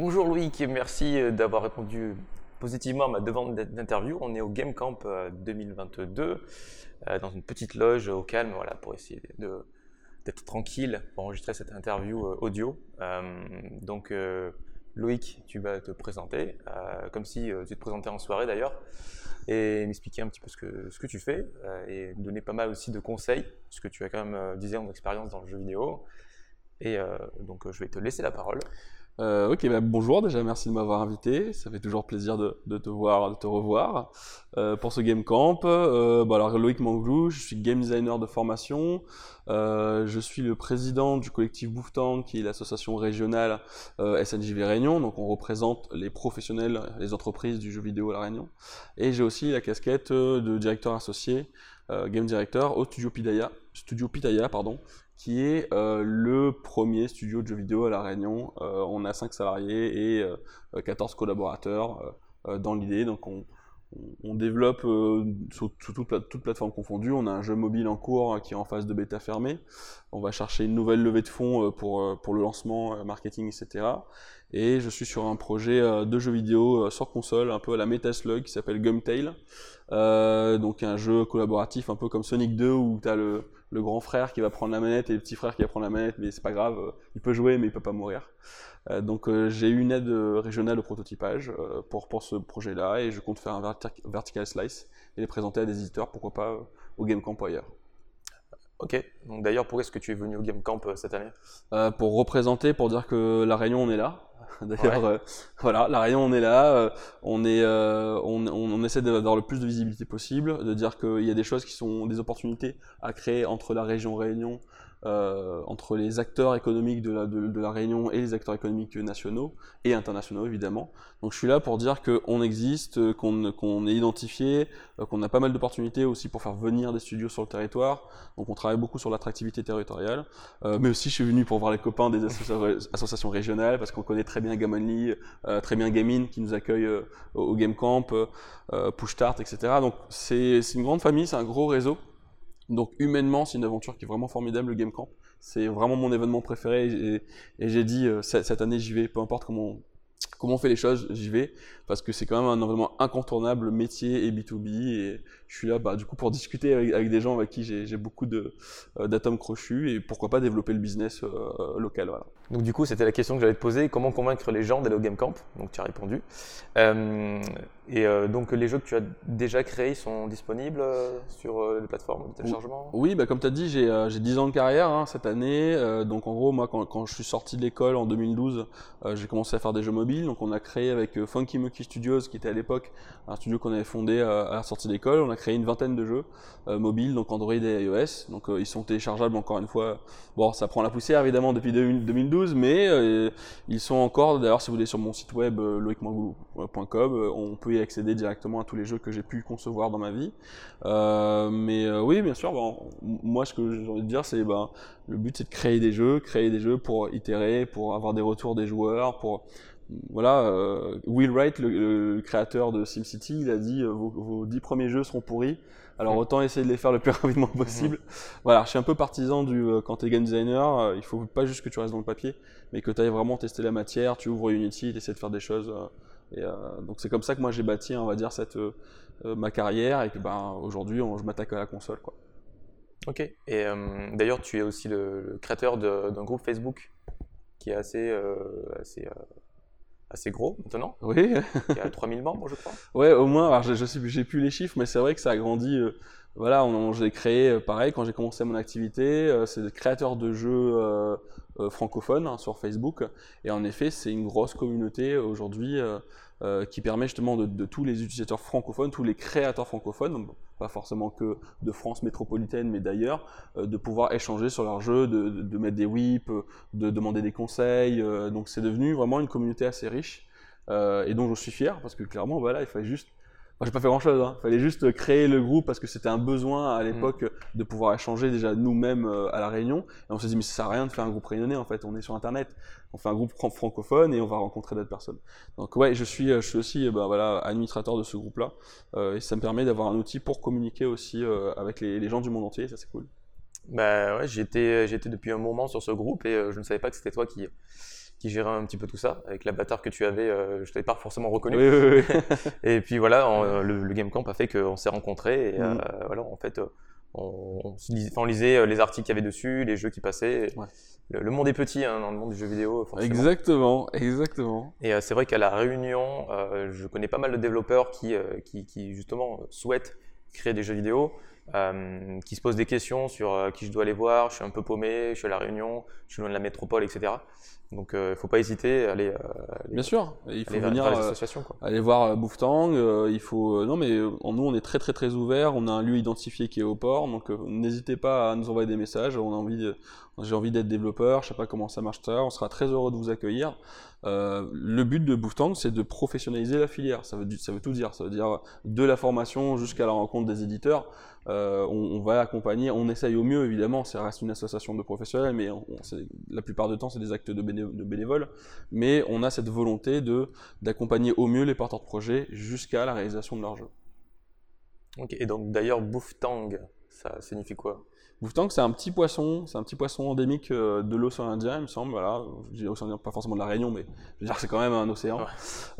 Bonjour Loïc, merci euh, d'avoir répondu positivement à ma demande d'interview. On est au Game Camp 2022, euh, euh, dans une petite loge au calme, voilà, pour essayer d'être tranquille pour enregistrer cette interview audio. donc Loïc, tu vas te présenter, comme si tu te présentais en soirée d'ailleurs, et m'expliquer un petit peu ce que, ce tu fais, et donner pas mal aussi de conseils, parce que tu as quand même 10 ans d'expérience dans le jeu vidéo. Et donc je vais te laisser la parole. Euh, ok, bah, bonjour déjà, merci de m'avoir invité. Ça fait toujours plaisir de, te voir, de te revoir euh, pour ce Game Camp. Euh, bah, alors Loïc Manglou, je suis game designer de formation. je suis le président du collectif Bouffetan, qui est l'association régionale SNJV Réunion. Donc on représente les professionnels, les entreprises du jeu vidéo à la Réunion. Et j'ai aussi la casquette de directeur associé, game director au Studio Pitaya, Studio Pitaya pardon, qui est euh, le premier studio de jeux vidéo à La Réunion. Euh, on a 5 salariés et 14 euh, collaborateurs dans l'idée. Donc on, développe sur, toute, plateforme confondue. On a un jeu mobile en cours qui est en phase de bêta fermée. On va chercher une nouvelle levée de fonds pour, pour le lancement, marketing, etc. Et je suis sur un projet de jeu vidéo sur console, un peu à la Metaslug, qui s'appelle Gumtail. donc un jeu collaboratif un peu comme Sonic 2 où tu as le, le grand frère qui va prendre la manette et le petit frère qui va prendre la manette, mais c'est pas grave, euh, il peut jouer mais il peut pas mourir. Euh, donc euh, j'ai eu une aide régionale au prototypage pour, pour ce projet-là et je compte faire un vertical slice et les présenter à des éditeurs, pourquoi pas au Game Camp ou ailleurs. Ok, donc d'ailleurs, pourquoi est-ce que tu es venu au Game Camp cette année? Pour représenter, pour dire que la Réunion, on est là. D'ailleurs, euh, voilà, la Réunion, on est là, euh, on, est, euh, on, on, essaie d'avoir le plus de visibilité possible, de dire qu'il y a des choses qui sont des opportunités à créer entre la région Réunion, euh, entre les acteurs économiques de la, de, la, Réunion et les acteurs économiques nationaux et internationaux évidemment. Donc je suis là pour dire qu'on existe, qu'on est identifié, euh, qu'on a pas mal d'opportunités aussi pour faire venir des studios sur le territoire. Donc on travaille beaucoup sur l'attractivité territoriale, euh, mais aussi je suis venu pour voir les copains des associations régionales parce qu'on connaît très bien Gamonly, euh, très bien Gaming qui nous accueille au Game Camp, Push Start, etc. Donc c'est une grande famille, c'est un gros réseau. Donc humainement, c'est une aventure qui est vraiment formidable, le Game Camp. C'est vraiment mon événement préféré et, j'ai dit euh, cette année j'y vais, peu importe comment comment on fait les choses, j'y vais, parce que c'est quand même un environnement incontournable, métier et B2B, et je suis là bah, du coup pour discuter avec, des gens avec qui j'ai beaucoup euh, d'atomes crochus, et pourquoi pas développer le business euh, local. Voilà. Donc du coup, c'était la question que j'allais te poser, comment convaincre les gens d'aller au Game Camp Donc tu as répondu. Euh, et donc les jeux que tu as déjà créés sont disponibles sur les plateformes de téléchargement? Oui, bah, comme tu as dit, j'ai 10 ans de carrière hein, cette année, donc en gros, moi quand, quand je suis sorti de l'école en 2012, j'ai commencé à faire des jeux mobiles, donc on a créé avec Funky Studios, qui était à l'époque un studio qu'on avait fondé à la sortie d'école, on a créé une vingtaine de jeux mobiles, donc Android et iOS, donc ils sont téléchargeables encore une fois, bon ça prend la poussière évidemment depuis 2012, mais euh, ils sont encore, d'ailleurs si vous allez sur mon site web euh, euh, on peut y accéder directement à tous les jeux que j'ai pu concevoir dans ma vie. mais oui, bien sûr, moi ce que j'ai envie de dire, c'est ben, le but c'est de créer des jeux, créer des jeux pour itérer, pour avoir des retours des joueurs, pour voilà, Will Wright, le, créateur de SimCity, il a dit vos, dix premiers jeux seront pourris. Alors autant essayer de les faire le plus rapidement possible. Voilà, je suis un peu partisan du euh, quand tu es game designer, euh, il faut pas juste que tu restes dans le papier, mais que tu ailles vraiment tester la matière, tu ouvres Unity, tu essaies de faire des choses. Euh, et, donc c'est comme ça que moi j'ai bâti, on va dire, cette, ma carrière et que ben, aujourd'hui je m'attaque à la console. Quoi. Ok, et d'ailleurs tu es aussi le, créateur d'un groupe Facebook qui est assez, assez assez gros maintenant. Oui. il y a 3000 membres, je crois. Ouais, au moins. Alors, je, je sais, j'ai plus les chiffres, mais c'est vrai que ça a grandi. Euh, voilà, on, j'ai créé euh, pareil quand j'ai commencé mon activité. Euh, c'est des créateurs de jeux francophones hein, sur Facebook. Et en effet, c'est une grosse communauté aujourd'hui. Euh, qui permet justement de, tous les utilisateurs francophones, tous les créateurs francophones, pas forcément que de France métropolitaine, mais d'ailleurs, euh, de pouvoir échanger sur leurs jeux, de, mettre des whips, de demander des conseils. Euh, donc c'est devenu vraiment une communauté assez riche et dont je suis fier parce que clairement, voilà, il fallait juste Enfin, j'ai pas fait grand chose. Hein. Fallait juste créer le groupe parce que c'était un besoin à l'époque mm. de pouvoir échanger déjà nous-mêmes euh, à la Réunion. Et on s'est dit mais ça sert à rien de faire un groupe réunionnais en fait. On est sur Internet. On fait un groupe francophone et on va rencontrer d'autres personnes. Donc ouais, je suis, je suis aussi ben, voilà administrateur de ce groupe-là euh, et ça me permet d'avoir un outil pour communiquer aussi euh, avec les, les, gens du monde entier. Ça c'est cool. Bah ouais, j'étais j'étais depuis un moment sur ce groupe et je ne savais pas que c'était toi qui qui gérait un petit peu tout ça. Avec l'avatar que tu avais, euh, je t'avais pas forcément reconnu. Oui, oui, oui. Et puis voilà, on- euh, le, le Game Camp a fait qu'on s'est rencontrés. Et euh, Mhm. voilà, en fait, euh, on, on lis- lisait euh, les articles qu'il y avait dessus, les jeux qui passaient. Ouais. Le, le monde est petit hein, dans le monde du jeu vidéo, forcément. exactement, exactement. Et euh, c'est vrai qu'à la Réunion, euh, je connais pas mal de développeurs qui, euh, qui, qui, justement souhaitent créer des jeux vidéo, euh, qui se posent des questions sur euh, qui je dois aller voir. Je suis un peu paumé, je suis à la Réunion, je suis loin de la métropole, etc. Donc, il faut pas hésiter à aller, euh, aller, Bien sûr, il faut aller vers, venir vers les euh, associations. Quoi. aller voir euh, Bouftang. euh, il faut, euh, non mais euh, nous on est très très très ouvert. On a un lieu identifié qui est au port, donc euh, n'hésitez pas à nous envoyer des messages. On a envie, de- j'ai envie d'être développeur. Je sais pas comment ça marche ça. On sera très heureux de vous accueillir. Euh, le but de Bouftang, c'est de professionnaliser la filière. Ça veut, ça veut tout dire. Ça veut dire de la formation jusqu'à la rencontre des éditeurs. Euh, on, va accompagner, on essaye au mieux évidemment, ça reste une association de professionnels, mais on, la plupart du temps c'est des actes de, béné- de bénévoles, mais on a cette volonté d'accompagner au mieux les porteurs de projets jusqu'à la réalisation de leur jeu. Ok, Et donc d'ailleurs, Bouftang, ça signifie quoi? Bouftang, c'est un petit poisson, c'est un petit poisson endémique euh, de l'océan Indien, il me semble. Voilà, je dis océan Indien, pas forcément de la Réunion, mais je veux dire, c'est quand même un océan. Ouais.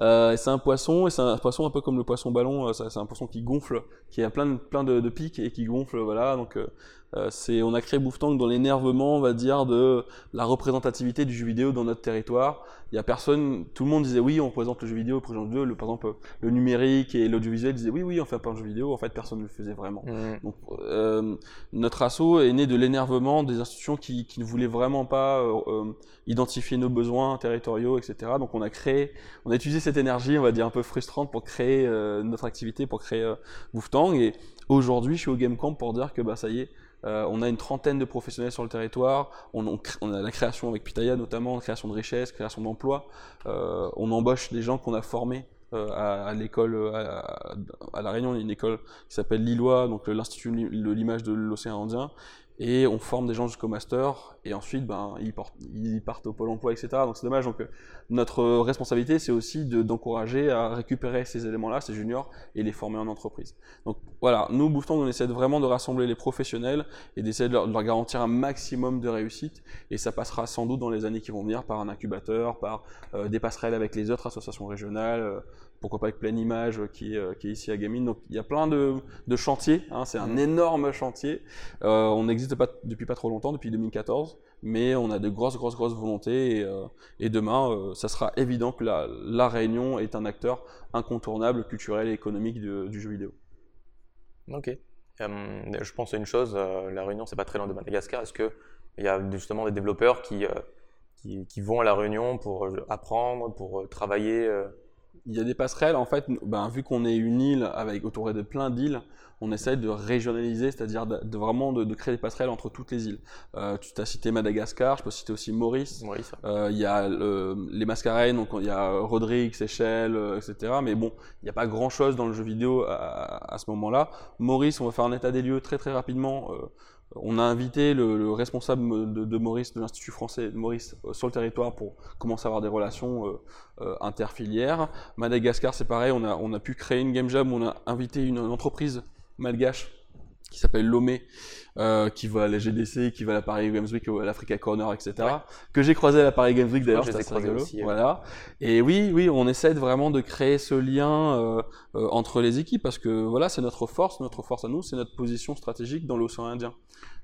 Euh, c'est un poisson, et c'est un poisson un peu comme le poisson ballon. euh, c'est un poisson qui gonfle, qui a plein de plein de, de pics et qui gonfle. Voilà, donc euh, euh, c'est, on a créé Bouftang dans l'énervement, on va dire, de la représentativité du jeu vidéo dans notre territoire. Il y a personne, tout le monde disait oui, on représente le jeu vidéo, on le jeu. Le, par exemple, le numérique et l'audiovisuel disaient oui, oui, on fait pas un jeu vidéo. En fait, personne ne le faisait vraiment. Hmm. Donc, euh, notre assaut est né de l'énervement des institutions qui, qui ne voulaient vraiment pas euh, euh, identifier nos besoins territoriaux, etc. Donc, on a créé, on a utilisé cette énergie, on va dire un peu frustrante, pour créer euh, notre activité, pour créer euh, Bouftang. Et aujourd'hui, je suis au Game Camp pour dire que bah ça y est. euh, on a une trentaine de professionnels sur le territoire. On, on on a la création avec Pitaya notamment, création de richesses, création d'emplois. Euh, on embauche des gens qu'on a formés euh, à, à l'école à, à- la Réunion. Il y a une école qui s'appelle Lillois, donc l'Institut de l'image de l'océan Indien. Et on forme des gens jusqu'au master, et ensuite, ben, ils, partent au pôle emploi, etc. Donc c'est dommage. Donc euh, notre responsabilité, c'est aussi de- d'encourager à récupérer ces éléments-là, ces juniors, et les former en entreprise. Donc voilà, nous, Bouftang, on essaie vraiment de rassembler les professionnels et d'essayer de leur garantir un maximum de réussite. Et ça passera sans doute dans les années qui vont venir par un incubateur, par euh, des passerelles avec les autres associations régionales, euh, pourquoi pas avec Pleine Image euh, qui, est, euh, qui est ici à Gaming. Donc il y a plein de, de chantiers, hein, c'est un Mhm. énorme chantier. Euh, on n'existe pas depuis pas trop longtemps, depuis 2014, mais on a de grosses, grosses, grosses volontés. Et, euh, et demain, euh, ça sera évident que la, la Réunion est un acteur incontournable, culturel et économique du, du jeu vidéo. Ok. Je pense à une chose, la Réunion, c'est pas très loin de Madagascar. Est-ce que il y a justement des développeurs qui, qui, qui vont à la Réunion pour apprendre, pour travailler Il y a des passerelles, en fait, ben, vu qu'on est une île avec autour de plein d'îles, on essaie de régionaliser, c'est-à-dire de, de vraiment de, de créer des passerelles entre toutes les îles. Euh, tu t'as cité Madagascar, je peux citer aussi Maurice. Maurice Euh, Il y a le- les mascarenes, donc il y a Rodrigue, Seychelles, euh, etc. Mais bon, il n'y a pas grand-chose dans le jeu vidéo à, à ce moment-là. Maurice, on va faire un état des lieux très très rapidement. Euh, on a invité le, le responsable de, Maurice, de l'Institut français de Maurice, euh, sur le territoire pour commencer à avoir des relations euh, euh, interfilières. Madagascar, c'est pareil, on a, on a pu créer une game jam, on a invité une, une entreprise malgache qui s'appelle Lomé, euh, qui va à la GDC, qui va à la Paris Games Week, à l'Africa Corner, etc. Ouais. Que j'ai croisé à la Paris Games Week d'ailleurs, Je les ai croisés aussi, ouais. Voilà. Et oui, oui, on essaie de vraiment de créer ce lien euh, euh, entre les équipes parce que voilà, c'est notre force, notre force à nous, c'est notre position stratégique dans l'océan Indien.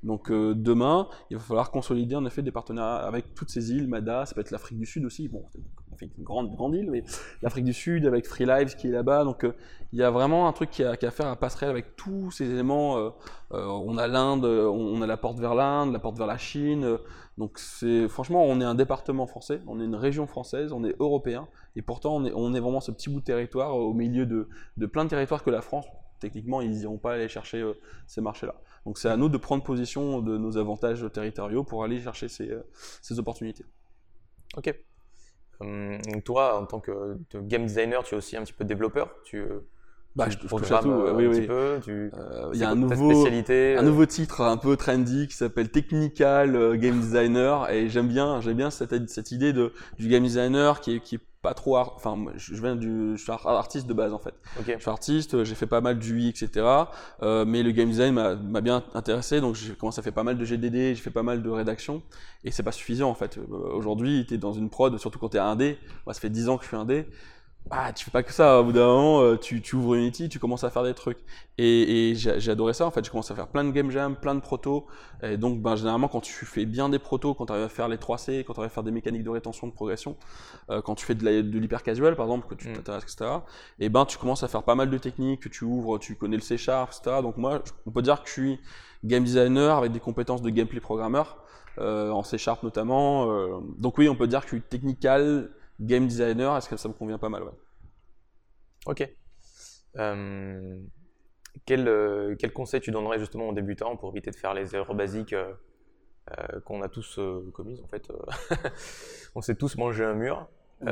Donc euh, demain, il va falloir consolider en effet des partenariats avec toutes ces îles, Mada, ça peut être l'Afrique du Sud aussi. Bon, on fait une grande grande île, mais l'Afrique du Sud avec Free Lives qui est là-bas. Donc euh, il y a vraiment un truc qui a, à faire à passerelle avec tous ces éléments. euh, euh, on a l'Inde, on a la porte vers l'Inde, la porte vers la Chine. donc c'est franchement, on est un département français, on est une région française, on est européen, et pourtant on est, on est vraiment ce petit bout de territoire au milieu de, de plein de territoires que la France. Techniquement, ils n'iront pas aller chercher ces marchés-là. Donc c'est à nous de prendre position de nos avantages territoriaux pour aller chercher ces, ces opportunités. Ok. Hum, toi, en tant que game designer, tu es aussi un petit peu développeur Tu, euh, Bah, tu je, touche à tout, euh, oui, un oui. petit peu tu... Euh, Il y a un nouveau, un nouveau titre un peu trendy qui s'appelle Technical Game Designer et j'aime bien j'aime bien cette, cette idée de du game designer qui est, qui est pas trop. Enfin, je viens du. Je suis artiste de base en fait. Ok. Je suis artiste, j'ai fait pas mal du UI, etc. Euh, mais le game design m'a bien intéressé, donc j'ai commencé à faire pas mal de GDD, j'ai fait pas mal de rédaction, et c'est pas suffisant en fait. Euh, Aujourd'hui, tu es dans une prod, surtout quand tu es indé. Moi, ça fait 10 ans que je suis indé ah, tu fais pas que ça. Au bout d'un moment, euh, tu, tu, ouvres Unity, tu commences à faire des trucs. Et, et j'ai adoré ça. En fait, je commence à faire plein de game jam, plein de protos. Et donc, ben, généralement, quand tu fais bien des protos, quand tu arrives à faire les 3C, quand tu arrives à faire des mécaniques de rétention, de progression, euh, quand tu fais de l'hyper casual, par exemple, que tu mm. t'intéresses, etc. Et ben, tu commences à faire pas mal de techniques, que tu ouvres, tu connais le C Sharp, etc. Donc, moi, on peut dire que je suis game designer avec des compétences de gameplay programmeur, euh, en C Sharp notamment. Euh. donc, oui, on peut dire que je suis technical game designer, est-ce que ça me convient pas mal. Ok. Euh, quel, euh, quel, conseil tu donnerais justement aux débutants pour éviter de faire les erreurs basiques euh, qu'on a tous commises en fait On s'est tous mangé un mur.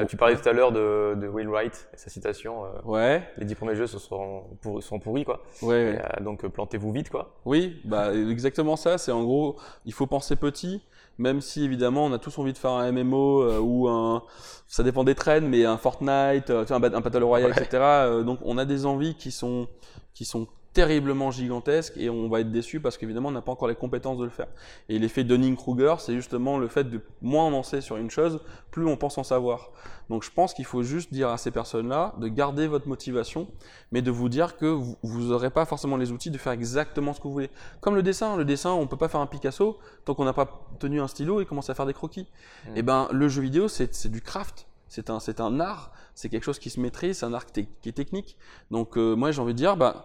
Tu parlais tout à l'heure de, de, Will Wright et sa citation. ouais. Les dix premiers jeux sont, sont pourris quoi. Ouais. donc plantez-vous vite quoi. Oui, bah exactement ça. C'est en gros, il faut penser petit même si évidemment on a tous envie de faire un MMO euh, ou un, ça dépend des trends, mais un Fortnite, euh, un, un Battle Royale, etc. Euh, donc on a des envies qui sont, qui sont terriblement gigantesque et on va être déçu parce qu'évidemment on n'a pas encore les compétences de le faire. Et l'effet Dunning-Kruger, c'est justement le fait de moins on en sait sur une chose, plus on pense en savoir. Donc je pense qu'il faut juste dire à ces personnes-là de garder votre motivation, mais de vous dire que vous n'aurez pas forcément les outils de faire exactement ce que vous voulez. Comme le dessin, le dessin, on peut pas faire un Picasso tant qu'on n'a pas tenu un stylo et commencé à faire des croquis. Mmh. Et eh ben le jeu vidéo, c'est du craft. C'est un, un art, c'est quelque chose qui se maîtrise, c'est un art qui est technique. Donc euh, moi j'ai envie de dire, bah,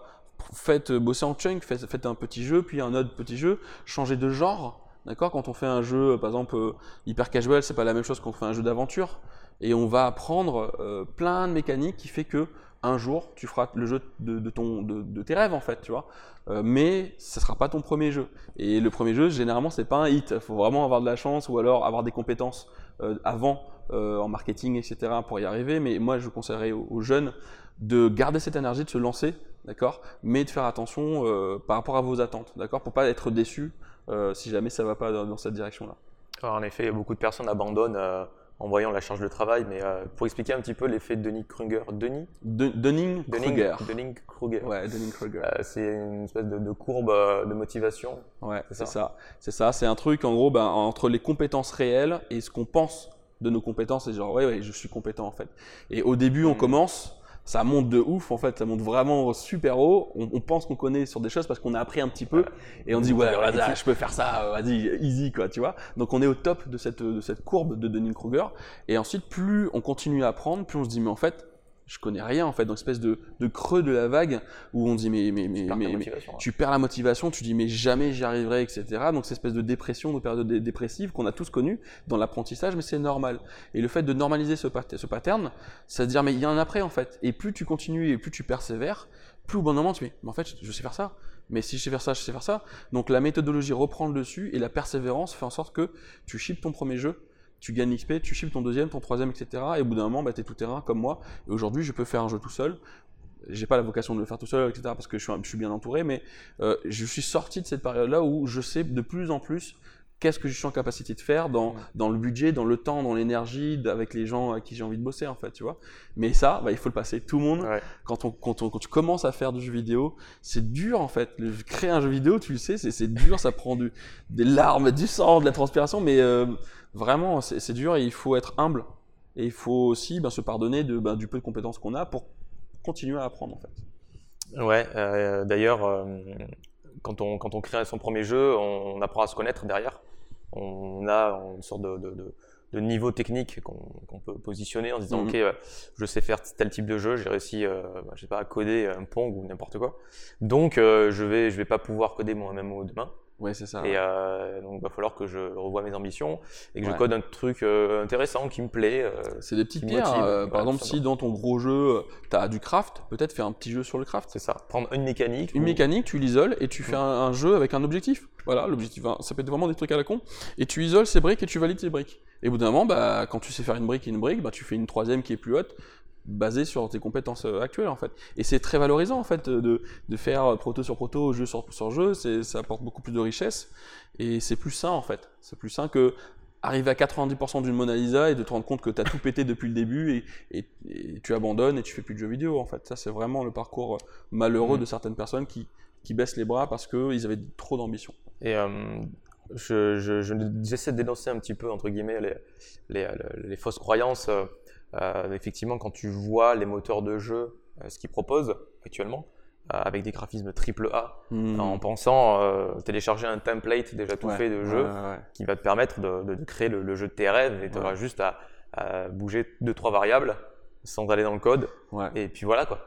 faites bosser en chunk, faites, un petit jeu, puis un autre petit jeu, changez de genre. D'accord? Quand on fait un jeu, euh, par exemple, euh, hyper casual, c'est pas la même chose qu'on fait un jeu d'aventure. Et on va apprendre euh, plein de mécaniques qui fait que un jour, tu feras le jeu de, ton, de, tes rêves, en fait, tu vois. mais ce sera pas ton premier jeu. Et le premier jeu, généralement, c'est pas un hit. Il faut vraiment avoir de la chance ou alors avoir des compétences avant en marketing, etc. pour y arriver. Mais moi, je conseillerais aux jeunes de garder cette énergie, de se lancer, d'accord Mais de faire attention euh, par rapport à vos attentes, d'accord Pour pas être déçu euh, si jamais ça va pas dans, cette direction-là. En effet, beaucoup de personnes abandonnent euh, en voyant la charge de travail, mais pour expliquer un petit peu l'effet de Denis Kruger, Denis Dunning-Kruger. Dunning-Kruger. Ouais, Dunning-Kruger. c'est une espèce de, courbe de motivation. Ouais, c'est ça. C'est ça. C'est un truc, en gros, ben, entre les compétences réelles et ce qu'on pense de nos compétences, c'est genre, ouais, ouais, je suis compétent en fait. Et au début, on hmm. commence, ça monte de ouf en fait, ça monte vraiment super haut. On, pense qu'on connaît sur des choses parce qu'on a appris un petit peu et on dit ouais, je peux faire ça, vas-y, easy quoi, tu vois. Donc on est au top de cette, de cette courbe de Dunning-Kruger et ensuite plus on continue à apprendre, plus on se dit mais en fait je connais rien en fait, dans espèce de, de, creux de la vague où on dit mais, mais, mais, mais, tu perds la motivation, tu dis mais jamais j'y arriverai, etc. Donc cette espèce de dépression, de période dépressive qu'on a tous connu dans l'apprentissage, mais c'est normal. Et le fait de normaliser ce, ce pattern, c'est à dire mais il y a un après en fait. Et plus tu continues et plus tu persévères, plus au bon moment tu dis mais en fait je sais faire ça. Mais si je sais faire ça, je sais faire ça. Donc la méthodologie reprend le dessus et la persévérance fait en sorte que tu ships ton premier jeu tu gagnes XP, tu ships ton deuxième, ton troisième, etc. Et au bout d'un moment, bah, tu es tout terrain comme moi. Et aujourd'hui, je peux faire un jeu tout seul. J'ai pas la vocation de le faire tout seul, etc. parce que je suis, bien entouré, mais euh, je suis sorti de cette période-là où je sais de plus en plus qu'est-ce que je suis en capacité de faire dans, dans le budget, dans le temps, dans l'énergie, avec les gens à qui j'ai envie de bosser, en fait, tu vois. Mais ça, bah, il faut le passer. Tout le monde, quand, on, quand, on, quand, tu commences à faire du jeu vidéo, c'est dur, en fait. créer un jeu vidéo, tu le sais, c'est dur, ça prend du, des larmes, du sang, de la transpiration, mais euh, vraiment, c'est dur et il faut être humble. Et il faut aussi ben, se pardonner de, ben, du peu de compétences qu'on a pour continuer à apprendre, en fait. Ouais, euh, d'ailleurs, euh, quand, on, quand on crée son premier jeu, on, apprend à se connaître derrière. On a une sorte de, de, de niveau technique qu'on peut positionner en disant, mhm. OK, euh, je sais faire tel type de jeu, j'ai réussi, bah, je sais pas, à coder un Pong ou n'importe quoi. Donc, je vais, je vais pas pouvoir coder mon MMO demain. Ouais, c'est ça. Et euh, donc, il va falloir que je revoie mes ambitions et que je code un truc euh, intéressant qui me plaît. Euh, c'est des petites pierres. Euh, par exemple, si dans ton gros jeu, tu as du craft, peut-être faire un petit jeu sur le craft. C'est ça. Prendre une mécanique. Une mécanique, tu l'isoles et tu fais un, jeu avec un objectif. Voilà, l'objectif, ça peut être vraiment des trucs à la con. Et tu isoles ces briques et tu valides ces briques. Et au bout d'un moment, bah, quand tu sais faire une brique et une brique, bah, tu fais une troisième qui est plus haute basé sur tes compétences euh, actuelles en fait. Et c'est très valorisant en fait de, de, faire euh, proto sur proto, jeu sur, sur jeu, ça apporte beaucoup plus de richesse et c'est plus sain en fait. C'est plus sain que arriver à 90% d'une Mona Lisa et de te rendre compte que tu as tout pété depuis le début et, et, tu abandonnes et tu fais plus de jeux vidéo en fait. Ça c'est vraiment le parcours euh, malheureux mm. de certaines personnes qui, qui baissent les bras parce qu'ils avaient trop d'ambition. Et euh, je, je, j'essaie de dénoncer un petit peu entre guillemets les, les, les fausses croyances. Euh, effectivement, quand tu vois les moteurs de jeu, ce qu'ils proposent actuellement, avec des graphismes triple A, hmm. en pensant euh, télécharger un template déjà tout fait de jeu qui va te permettre de, de, créer le, jeu de tes rêves et tu auras juste à, à, bouger deux trois variables sans aller dans le code. Et puis voilà quoi.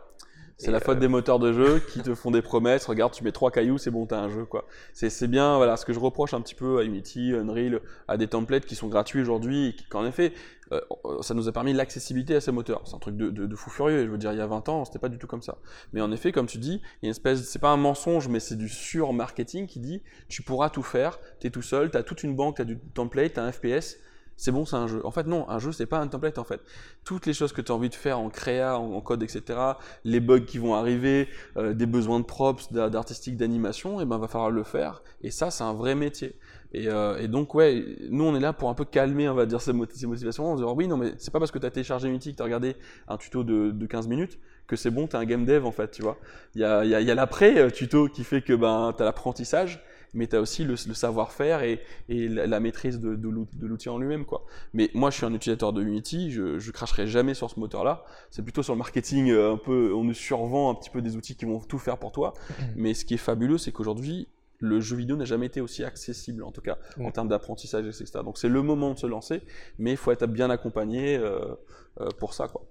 C'est la faute euh, des moteurs de jeu qui te font des promesses. Regarde, tu mets trois cailloux, c'est bon, t'as un jeu, quoi. C'est bien, voilà, ce que je reproche un petit peu à Unity, Unreal, à des templates qui sont gratuits aujourd'hui, et qu'en effet, euh, ça nous a permis l'accessibilité à ces moteurs. C'est un truc de, de, fou furieux. Je veux dire, il y a 20 ans, c'était pas du tout comme ça. Mais en effet, comme tu dis, il y a une espèce, c'est pas un mensonge, mais c'est du sur-marketing qui dit, tu pourras tout faire, t'es tout seul, t'as toute une banque, t'as du template, t'as un FPS, c'est bon, c'est un jeu. En fait, non, un jeu, c'est pas un template, en fait. Toutes les choses que tu as envie de faire en créa, en, code, etc., les bugs qui vont arriver, euh, des besoins de props, d'artistique, d'animation, et eh ben, va falloir le faire. Et ça, c'est un vrai métier. Et, euh, et, donc, ouais, nous, on est là pour un peu calmer, on va dire, ces, motivations, en disant, oui, non, mais c'est pas parce que tu as téléchargé Unity, que tu as regardé un tuto de, de 15 minutes, que c'est bon, tu as un game dev, en fait, tu vois. Il y a, y a, y a l'après-tuto euh, qui fait que ben, tu as l'apprentissage, mais tu as aussi le, savoir-faire et, la, maîtrise de, l'outil en lui-même. quoi. Mais moi, je suis un utilisateur de Unity, je, je cracherai jamais sur ce moteur-là. C'est plutôt sur le marketing, euh, un peu, on nous survend un petit peu des outils qui vont tout faire pour toi. Mm. Mais ce qui est fabuleux, c'est qu'aujourd'hui, le jeu vidéo n'a jamais été aussi accessible, en tout cas en termes d'apprentissage, etc. Donc c'est le moment de se lancer, mais il faut être bien accompagné euh, euh, pour ça. Quoi.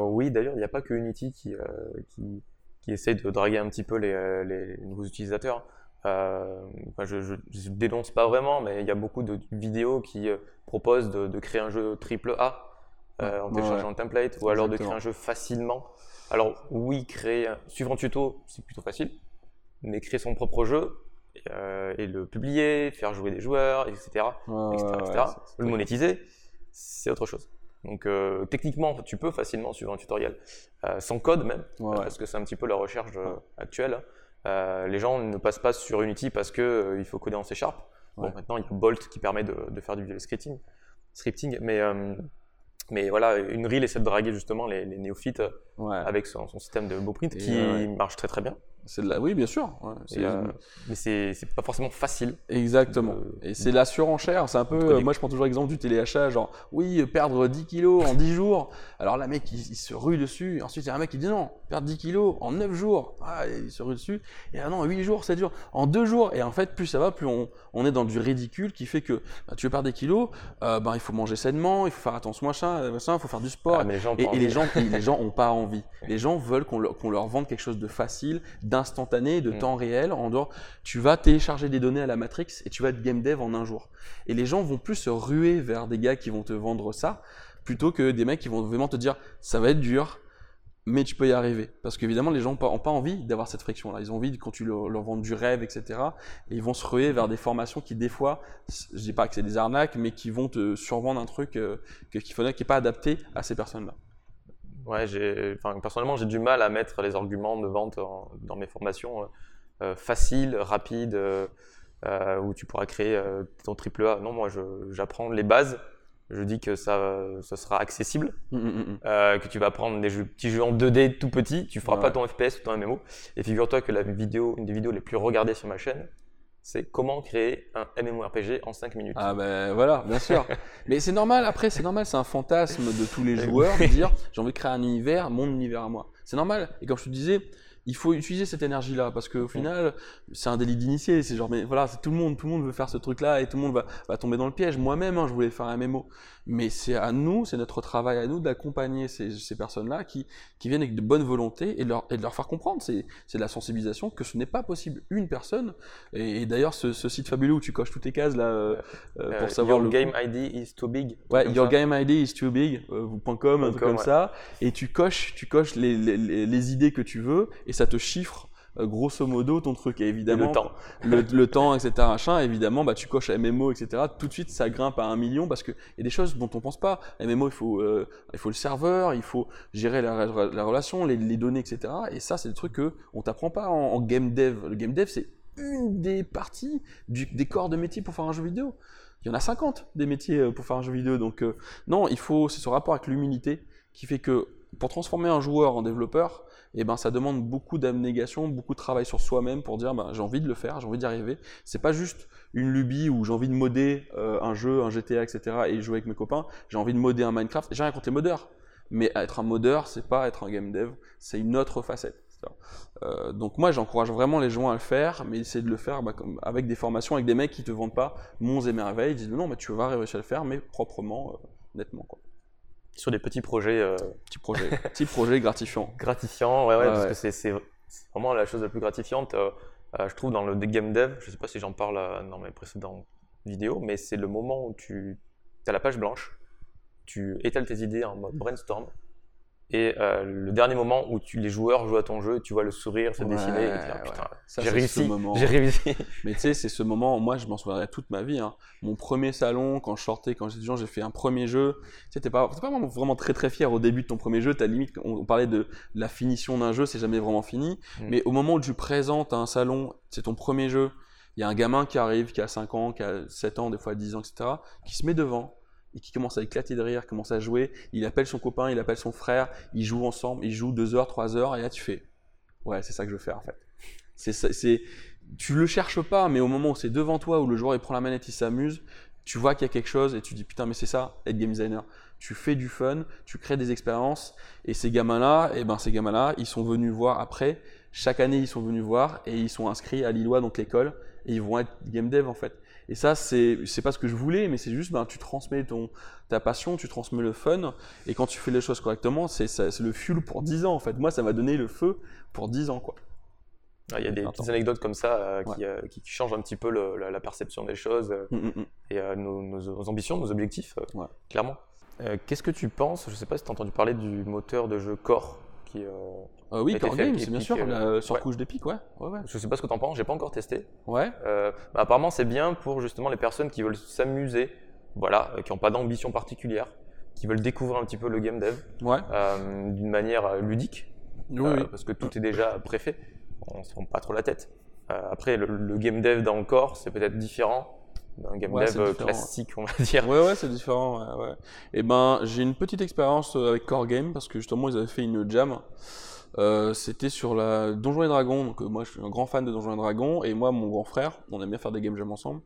oui, d'ailleurs, il n'y a pas que Unity qui, qui, qui, essaie de draguer un petit peu les, les nouveaux utilisateurs. Euh, je, je, dénonce pas vraiment, mais il y a beaucoup de vidéos qui euh, proposent de, créer un jeu triple A euh, en téléchargeant un template, ou alors de créer un jeu facilement. Alors oui, créer, suivre un tuto, c'est plutôt facile, mais créer son propre jeu et le publier, faire jouer des joueurs, etc., le monétiser, c'est autre chose. Donc techniquement, tu peux facilement suivre un tutoriel, sans code même, parce que c'est un petit peu la recherche actuelle. Euh, les gens ne passent pas sur Unity parce qu'il euh, il faut coder en C Sharp. maintenant, il y a Bolt qui permet de, faire du scripting, scripting mais, euh, mais voilà, Unreal essaie de draguer justement les, néophytes avec son, système de blueprint qui marche très très bien. C'est de la... Oui, bien sûr. Euh, mais c'est pas forcément facile. Exactement. Et c'est la surenchère. C'est un peu. Euh, moi, je prends toujours l'exemple du téléachat. Genre, oui, perdre 10 kilos en 10 jours. Alors, la mec, il, se rue dessus. Et ensuite, il y a un mec qui dit non, perdre 10 kilos en 9 jours. Ah, il se rue dessus. Et ah non, 8 jours, c'est dur. En 2 jours. Et en fait, plus ça va, plus on, on est dans du ridicule qui fait que bah, tu veux perdre des kilos, euh, bah, il faut manger sainement, il faut faire attention, machin, machin il faut faire du sport. Ah, et, les gens, les gens ont pas envie. Les gens veulent qu'on leur, leur vende quelque chose de facile, instantané, de mm. temps réel, en dehors, tu vas télécharger des données à la Matrix et tu vas être game dev en un jour. Et les gens vont plus se ruer vers des gars qui vont te vendre ça, plutôt que des mecs qui vont vraiment te dire, ça va être dur, mais tu peux y arriver. Parce qu'évidemment, les gens n'ont pas envie d'avoir cette friction-là. Ils ont envie, quand tu leur, leur vends du rêve, etc., et ils vont se ruer vers des formations qui, des fois, je dis pas que c'est des arnaques, mais qui vont te survendre un truc euh, qui n'est pas adapté à ces personnes-là. Ouais, personnellement, j'ai du mal à mettre les arguments de vente dans mes formations euh, euh, faciles, rapides, euh, où tu pourras créer ton triple A. Non, moi, j'apprends les bases. Je dis que ça, ça sera accessible, mmh, mmh, mmh. que tu vas prendre des petits jeux en 2D tout petits, tu feras pas ton FPS ou ton MMO. Et figure-toi que la vidéo, une des vidéos les plus regardées sur ma chaîne, c'est comment créer un MMORPG en 5 minutes. Ah ben voilà, bien sûr. Mais c'est normal, après, c'est normal, c'est un fantasme de tous les joueurs de dire j'ai envie de créer un univers, mon univers à moi. C'est normal. Et comme je te disais, il faut utiliser cette énergie-là parce qu'au final, c'est un délit d'initié. C'est genre, mais voilà, tout le monde, tout le monde veut faire ce truc-là et tout le monde va, va tomber dans le piège. Moi-même, hein, je voulais faire un MMO, mais c'est à nous, c'est notre travail à nous d'accompagner ces, ces personnes-là qui, qui viennent avec de bonnes volontés et de leur, et de leur faire comprendre. C'est, de la sensibilisation que ce n'est pas possible une personne. Et, d'ailleurs, ce, ce, site fabuleux où tu coches toutes tes cases là euh, euh, pour euh, savoir your le game ID is too big. Ouais, your game ID is too big. .com, un truc comme ça. Et tu coches, tu coches les, les, les idées que tu veux et ça te chiffre euh, grosso modo ton truc. Et évidemment, le temps, le, temps etc. Machin, évidemment, bah, tu coches MMO, etc. Tout de suite, ça grimpe à un million parce qu'il y a des choses dont on pense pas. MMO, il faut, euh, il faut le serveur, il faut gérer la, la relation, les, les, données, etc. Et ça, c'est des trucs que on t'apprend pas en, en, game dev. Le game dev, c'est une des parties du, des corps de métier pour faire un jeu vidéo. il y en a 50 des métiers euh, pour faire un jeu vidéo. Donc euh, non, il faut, c'est ce rapport avec l'humilité qui fait que pour transformer un joueur en développeur, eh ben, ça demande beaucoup d'abnégation, beaucoup de travail sur soi-même pour dire ben, j'ai envie de le faire, j'ai envie d'y arriver. C'est pas juste une lubie où j'ai envie de modder euh, un jeu, un GTA, etc. et jouer avec mes copains. J'ai envie de modder un Minecraft. J'ai rien contre les modeurs. Mais être un modeur, c'est pas être un game dev, c'est une autre facette. Euh, donc moi j'encourage vraiment les gens à le faire, mais essayer de le faire bah, comme, avec des formations, avec des mecs qui te vendent pas monts et merveilles, ils disent non mais tu vas réussir à le faire, mais proprement, euh, nettement quoi. Sur des petits projets. Euh, Petits projets, petits projets gratifiants. gratifiants, ouais, ouais, parce ouais. que c'est- vraiment la chose la plus gratifiante, euh, euh, je trouve, dans le game dev. Je sais pas si j'en parle dans mes précédentes vidéos, mais c'est le moment où tu as la page blanche, tu étales tes idées en mode brainstorm, et euh, le dernier moment où tu, les joueurs jouent à ton jeu, tu vois le sourire se Ouais, dessiner, et tu dis, putain, j'ai c'est ce réussi, moment. j'ai réussi. Mais tu sais, c'est ce moment, moi je m'en souviendrai toute ma vie. hein. Mon premier salon, quand je sortais, quand j'étais étudiant, j'ai fait un premier jeu. Tu sais, t'es pas, vraiment, vraiment très très fier au début de ton premier jeu. T'as limite, on, on parlait de la finition d'un jeu, c'est jamais vraiment fini. Mm. Mais au moment où tu présentes à un salon, c'est ton premier jeu, il y a un gamin qui arrive, qui a 5 ans, qui a 7 ans, des fois 10 ans, etc., qui se met devant et qui commence à éclater de rire, commence à jouer. Il appelle son copain, il appelle son frère, ils jouent ensemble, ils jouent 2 heures, 3 heures, et là tu fais, ouais, c'est ça que je veux faire en fait. C'est, tu le cherches pas, mais au moment où c'est devant toi, où le joueur il prend la manette, il s'amuse, tu vois qu'il y a quelque chose et tu dis putain, mais c'est ça, être game designer. Tu fais du fun, tu crées des expériences, et ces gamins-là, et ben ces gamins-là, ils sont venus voir après. Chaque année, ils sont venus voir et ils sont inscrits à Lillois, donc l'école, et ils vont être game dev en fait. Et ça, c'est pas ce que je voulais, mais c'est juste, ben, tu transmets ton, ta passion, tu transmets le fun, et quand tu fais les choses correctement, c'est le fuel pour 10 ans en fait. Moi, ça m'a donné le feu pour 10 ans quoi. Ah, Il y a des Attends. petites anecdotes comme ça euh, qui, euh, qui changent un petit peu le- la, la perception des choses euh, Mm, mm, mm. et euh, nos, ambitions, nos objectifs, euh, Ouais. clairement. Euh, Qu'est-ce que tu penses Je sais pas si tu as entendu parler du moteur de jeu Core. Qui, euh, oui, Core Games, bien sûr, euh, la surcouche ouais. d'Epic, ouais. Ouais, ouais. je sais pas ce que tu en penses, j'ai pas encore testé. Ouais, Euh, bah, apparemment, c'est bien pour justement les personnes qui veulent s'amuser, voilà, euh, qui n'ont pas d'ambition particulière, qui veulent découvrir un petit peu le game dev ouais. d'une manière ludique, Oui, oui. parce que tout est déjà préfet. On se prend pas trop la tête. Après, le, le game dev dans le corps, c'est peut-être différent d'un game Ouais, dev classique, on va dire. Ouais, ouais, c'est différent. Ouais, ouais. Et ben, j'ai une petite expérience avec Core Game parce que justement, ils avaient fait une jam. Euh, C'était sur la Donjons et Dragons. Donc, euh, moi, je suis un grand fan de Donjons et Dragons. Et moi, mon grand frère, on aime bien faire des game jam ensemble.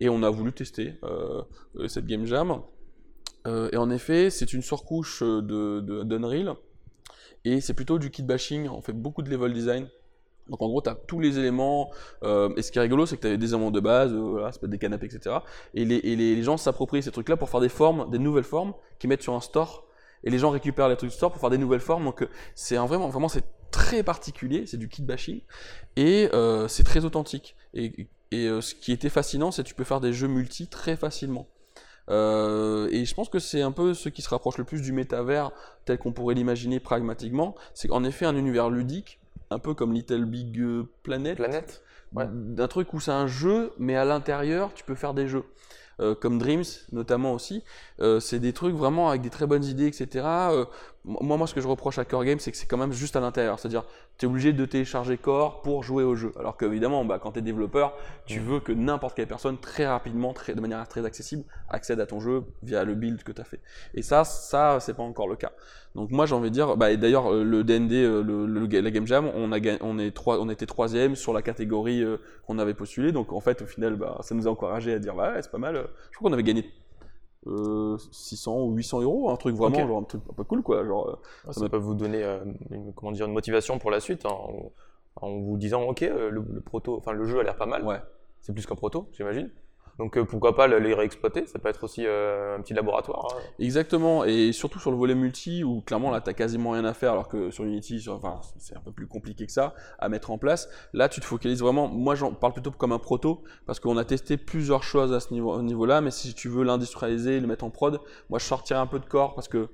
Et on a voulu tester euh, cette game jam. Et en effet, c'est une surcouche de de- d'Unreal. Et c'est plutôt du kit bashing. On fait beaucoup de level design. Donc en gros, tu as tous les éléments. et ce qui est rigolo, c'est que tu as des éléments de base, des canapés, etc. Et les, et les, les gens s'approprient ces trucs-là pour faire des formes, des nouvelles formes, qu'ils mettent sur un store. Et les gens récupèrent les trucs du store pour faire des nouvelles formes. Donc euh, c'est vraiment, vraiment, c'est très particulier. C'est du kit bashing. Et euh, c'est très authentique. Et, et euh, ce qui était fascinant, c'est que tu peux faire des jeux multi très facilement. Euh, et je pense que c'est un peu ce qui se rapproche le plus du métavers tel qu'on pourrait l'imaginer pragmatiquement. C'est qu'en effet un univers ludique, un peu comme Little Big Planet, Planète Ouais. d'un truc où c'est un jeu, mais à l'intérieur, tu peux faire des jeux. Euh, comme Dreams, notamment aussi. Euh, c'est des trucs vraiment avec des très bonnes idées, etc. Moi, moi, ce que je reproche à Core Game, c'est que c'est quand même juste à l'intérieur. C'est-à-dire, tu es obligé de télécharger Core pour jouer au jeu. Alors qu'évidemment, bah, quand tu es développeur, tu veux que n'importe quelle personne, très rapidement, très, de manière très accessible, accède à ton jeu via le build que tu as fait. Et ça, ça, c'est pas encore le cas. Donc moi, j'ai envie de dire, bah, et d'ailleurs, euh, le DND, euh, le, le- la Game Jam, on, a, on, est trois, on était troisième sur la catégorie euh, qu'on avait postulée. Donc en fait, au final, bah, ça nous a encouragé à dire, bah, ouais, c'est pas mal. Je crois qu'on avait gagné euh, 600 ou 800 euros, un truc vraiment, Ok. genre un truc peu cool, quoi. Genre, euh, Ça ça, peut vous donner euh, une, comment dire, une motivation pour la suite en, en vous disant ok euh, le, le proto, enfin le jeu a l'air pas mal. ouais. C'est plus qu'un proto, j'imagine. Donc euh, pourquoi pas le- les réexploiter Ça peut être aussi euh, un petit laboratoire. hein. Exactement, et surtout sur le volet multi où clairement là t'as quasiment rien à faire alors que sur Unity, enfin c'est un peu plus compliqué que ça à mettre en place. Là tu te focalises vraiment, moi j'en parle plutôt comme un proto parce qu'on a testé plusieurs choses à ce niveau- niveau-là, mais si tu veux l'industrialiser, le mettre en prod, moi je sortirais un peu de corps parce que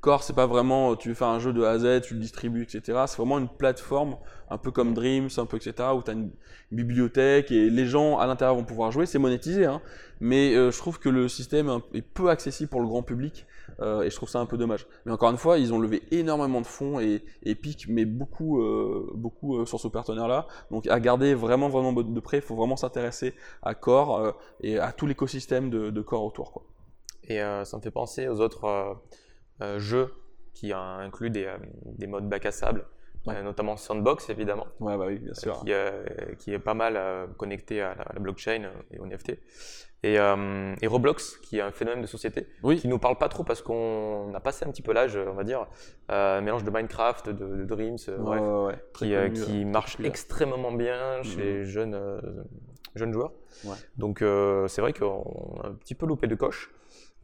Core, c'est pas vraiment, tu veux faire un jeu de A à Z, tu le distribues, etc. C'est vraiment une plateforme, un peu comme Dreams, un peu, etc., où tu as une bibliothèque et les gens à l'intérieur vont pouvoir jouer. C'est monétisé, hein, mais euh, je trouve que le système est peu accessible pour le grand public euh, et je trouve ça un peu dommage. Mais encore une fois, ils ont levé énormément de fonds et Epic met beaucoup, euh, beaucoup sur ce partenaire-là. Donc à garder vraiment, vraiment de près, il faut vraiment s'intéresser à Core et à tout l'écosystème de, de, Core autour. Quoi. Et ça me fait penser aux autres euh, jeu qui inclut des, euh, des modes bac à sable. Euh, notamment Sandbox évidemment, ouais, bah oui, bien sûr. Qui, qui, est pas mal connecté à la, blockchain et au NFT. Et, et, Roblox, qui est un phénomène de société, oui. qui nous parle pas trop parce qu'on a passé un petit peu l'âge, on va dire, un mélange de Minecraft, de, Dreams, bref, qui, qui marche extrêmement bien chez les jeunes, jeunes joueurs. Donc c'est vrai qu'on a un petit peu loupé de coche.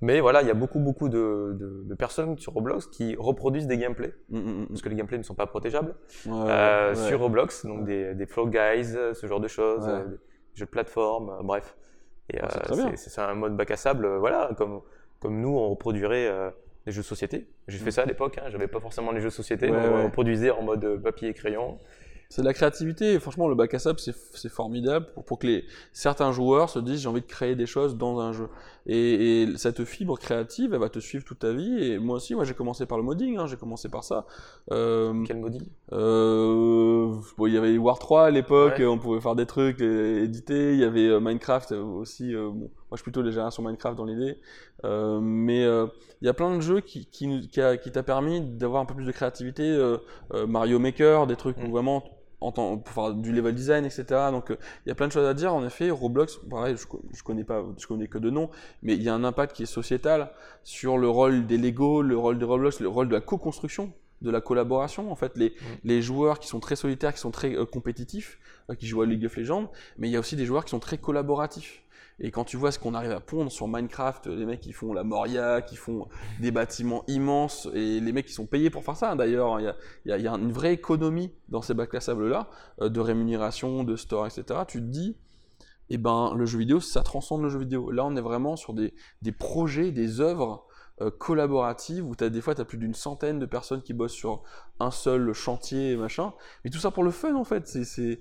Mais voilà, il y a beaucoup, beaucoup de, de, personnes sur Roblox qui reproduisent des gameplays, mm, mm, mm, parce que les gameplays ne sont pas protégeables, euh, sur Roblox, donc des, des flow guys, ce genre de choses, euh, des jeux de plateforme, euh, bref. Et c'est un mode bac à sable, voilà, comme, comme nous, on reproduirait des jeux de société. J'ai fait ça à l'époque, hein, j'avais pas forcément les jeux de société, on reproduisait en mode papier et crayon. C'est de la créativité. franchement, le bac à sable, c'est formidable pour, pour, que les, certains joueurs se disent j'ai envie de créer des choses dans un jeu. Et, et, cette fibre créative, elle va te suivre toute ta vie. Et moi aussi, moi j'ai commencé par le modding, hein, j'ai commencé par ça. Euh, Quel modding? euh, bon, Il y avait War 3 à l'époque, on pouvait faire des trucs, éditer. Il y avait euh, Minecraft aussi. Euh, bon, moi je suis plutôt les générations Minecraft dans l'idée. Euh, mais il y a plein de jeux qui, qui, qui, t'a permis d'avoir un peu plus de créativité. Mario Maker, des trucs où mm. vraiment en temps, pour faire du level design, etc. Donc euh, il y a plein de choses à dire. En effet, Roblox, pareil, je, je connais pas, je connais que de nom, mais il y a un impact qui est sociétal sur le rôle des Lego, le rôle de Roblox, le rôle de la co-construction de la collaboration. En fait, les, mm. les joueurs qui sont très solitaires, qui sont très euh, compétitifs, euh, qui jouent à League of Legends, mais il y a aussi des joueurs qui sont très collaboratifs. Et quand tu vois ce qu'on arrive à pondre sur Minecraft, les mecs qui font la Moria, qui font des bâtiments immenses, et les mecs qui sont payés pour faire ça, hein, d'ailleurs, il y a, une vraie économie dans ces bacs à sable-là, euh, de rémunération, de store, etc. Tu te dis, eh ben, le jeu vidéo, ça transcende le jeu vidéo. Là, on est vraiment sur des, projets, des œuvres euh, collaboratives, où as, des fois, tu as plus d'une centaine de personnes qui bossent sur un seul chantier, machin. Mais tout ça pour le fun, en fait. C'est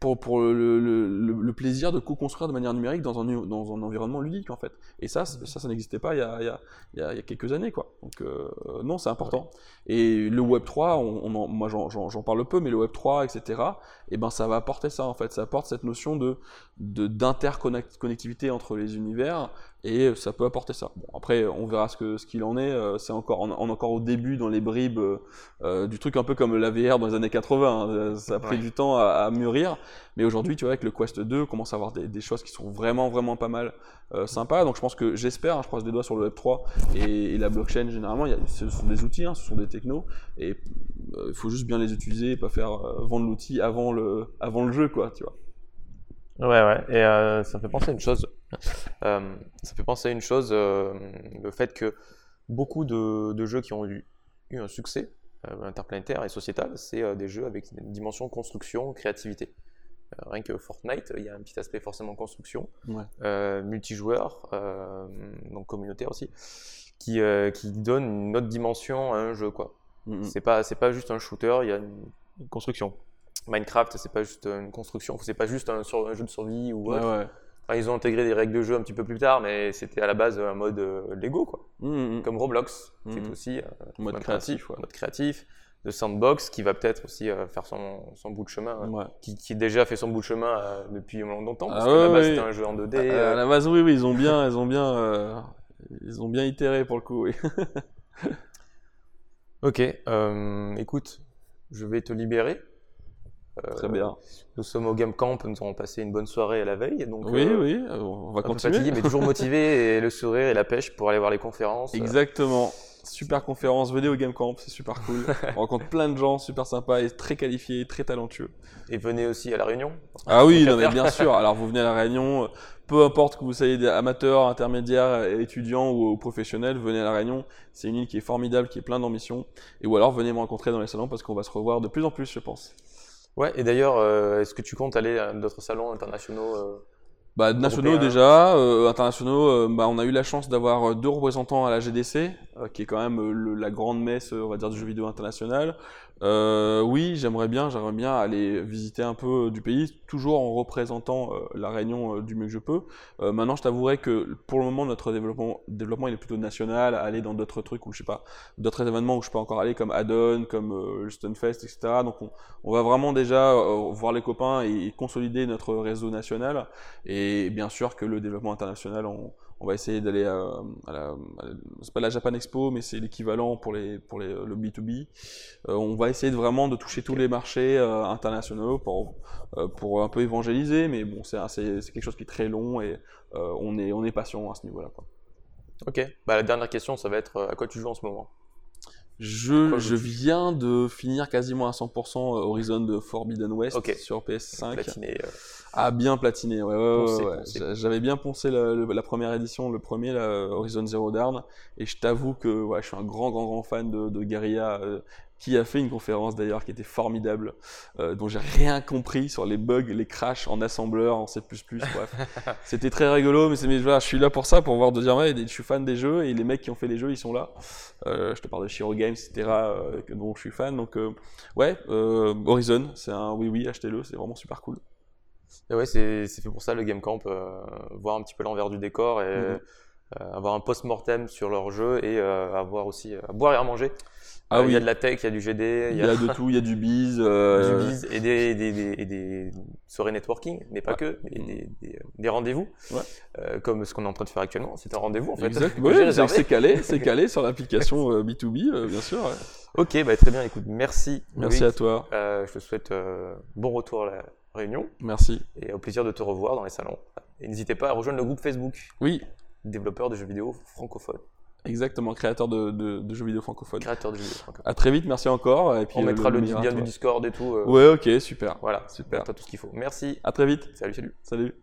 pour, pour le, le, le, plaisir de co-construire de manière numérique dans un, dans un environnement ludique en fait. Et ça, ça, ça n'existait pas il y, a, il, y a, il y, a, quelques années quoi. Donc euh, non, c'est important. Et le Web 3, on, on moi j'en parle peu, mais le Web 3, etc. Et eh ben ça va apporter ça en fait. Ça apporte cette notion de d'interconnectivité entre les univers et ça peut apporter ça. Bon, après, on verra ce qu'il ce qu'il en est. Euh, c'est encore, on, est encore au début dans les bribes euh, du truc un peu comme la VR dans les années 80. Hein. Ça a pris du temps à, à, mûrir. Mais aujourd'hui, tu vois, avec le Quest 2, on commence à avoir des, des choses qui sont vraiment, vraiment pas mal euh, sympas. Donc je pense que, j'espère, hein, je croise des doigts sur le Web 3 et, la blockchain, généralement, y a, ce sont des outils, hein, ce sont des technos. Et il faut juste bien les utiliser et pas faire vendre l'outil avant le, avant le jeu, quoi, tu vois. Ouais, ouais. Et euh, ça me fait penser à une chose. Euh, ça fait penser à une chose, euh, le fait que beaucoup de, de, jeux qui ont eu, eu un succès interplanétaire et sociétal, c'est des jeux avec une dimension construction, créativité. rien que Fortnite, il y a un petit aspect forcément construction, multijoueur, donc communautaire aussi, qui, qui donne une autre dimension à un jeu, quoi. Mm. C'est pas, c'est pas juste un shooter, il y a une construction. Minecraft, c'est pas juste une construction, c'est pas juste un, jeu de survie ou autre. Ils ont intégré des règles de jeu un petit peu plus tard, mais c'était à la base un mode euh, Lego, quoi. Mmh, mmh. Comme Roblox, qui est mmh, aussi euh, mode, créatif, mode créatif, de Sandbox, qui va peut-être aussi euh, faire son, son, bout de chemin, qui, qui, déjà fait son bout de chemin depuis longtemps, parce ah qu'à la base c'était un jeu en 2D. À, la base, oui, oui, ils ont bien, ils ont bien, ils ont bien itéré pour le coup. Oui. ok, écoute, je vais te libérer. Très bien. Nous sommes au Game Camp, nous avons passé une bonne soirée à la veille. Donc, oui, euh, oui, on va continuer. Fatigué, mais toujours motivé et le sourire et la pêche pour aller voir les conférences. Exactement. Super conférence, venez au Game Camp, c'est super cool. on rencontre plein de gens super sympas et très qualifiés, très talentueux. Et venez aussi à la réunion. Ah oui, non, mais bien sûr. Alors vous venez à la réunion, peu importe que vous soyez amateur, intermédiaire, étudiant ou professionnel, venez à la réunion. C'est une île qui est formidable, qui est plein d'ambition. Et ou alors venez me rencontrer dans les salons parce qu'on va se revoir de plus en plus, je pense. Ouais, et d'ailleurs, euh, est-ce que tu comptes aller à d'autres salons internationaux euh Bah, nationaux déjà, euh, internationaux, euh, bah, on a eu la chance d'avoir deux représentants à la GDC, euh, qui est quand même le- la grande messe, on va dire, du jeu vidéo international. Euh, oui, j'aimerais bien, j'aimerais bien aller visiter un peu euh, du pays, toujours en représentant euh, la Réunion euh, du mieux que je peux. Maintenant, je t'avouerai que pour le moment, notre développement, développement il est plutôt national, aller dans d'autres trucs où je sais pas, d'autres événements où je peux encore aller, comme Addon, comme le Stunfest, etc. Donc, on, on va vraiment déjà voir les copains et, et consolider notre réseau national. Et bien sûr que le développement international, on, on va essayer d'aller à, à la, à la- c'est pas la Japan Expo, mais c'est l'équivalent pour les pour les, le B2B. Euh, on va essayer de vraiment de toucher tous les marchés euh, internationaux pour euh, pour un peu évangéliser, mais bon, c'est quelque chose qui est très long et on est on est patient à ce niveau-là. quoi. Ok. Bah, la dernière question, ça va être à quoi tu joues en ce moment? Je, je viens de finir quasiment à 100% Horizon de Forbidden West sur PS5. Platiné. euh, Ah, bien platiné, ouais, ouais, ouais, Poncé, ouais. poncé. J'a- J'avais bien poncé la, première édition, le premier, là, Horizon Zero Dawn, et je t'avoue que ouais, je suis un grand, grand, grand fan de, de Guerrilla, euh, qui a fait une conférence d'ailleurs qui était formidable, euh, dont j'ai rien compris sur les bugs, les crashs en assembleur, en C++, bref. C'était très rigolo, mais, c'est- mais voilà, je suis là pour ça, pour voir de dire, ouais, je suis fan des jeux, et les mecs qui ont fait les jeux, ils sont là. Euh, je te parle de Shiro Games, etc., euh, dont je suis fan, donc ouais, Horizon, c'est un oui, oui, achetez-le, c'est vraiment super cool. Et ouais, c'est fait pour ça le Game Camp, voir un petit peu l'envers du décor et Mhm. euh, avoir un post-mortem sur leur jeu et euh, avoir aussi à boire et à manger. Ah Euh, Il oui. y a de la tech, il y a du GD, Il y a de tout, il y a du bise. euh, du biz et des, des, des, et des soirées networking, mais pas Ouais. que, mais Mm. des, des, des rendez-vous, Ouais. euh, comme ce qu'on est en train de faire actuellement. C'est un rendez-vous en fait. Exact. Oui, c'est calé, c'est calé sur l'application euh, B2B, euh, bien sûr. ouais. Ok, bah, très bien. Écoute, merci. Merci à toi. Je te souhaite bon retour à la réunion Merci. et au plaisir de te revoir dans les salons. Et n'hésitez pas à rejoindre le groupe Facebook, Oui, développeur de jeux vidéo francophones, exactement, créateur de, de- de jeux vidéo francophones. créateur de jeux vidéo francophones. À très vite, merci encore. Et puis, On euh, mettra le, lien du Discord et tout. euh, Ouais, ok, super. Voilà, Super. t'as tout ce qu'il faut. Merci. À très vite. Salut, salut. Salut.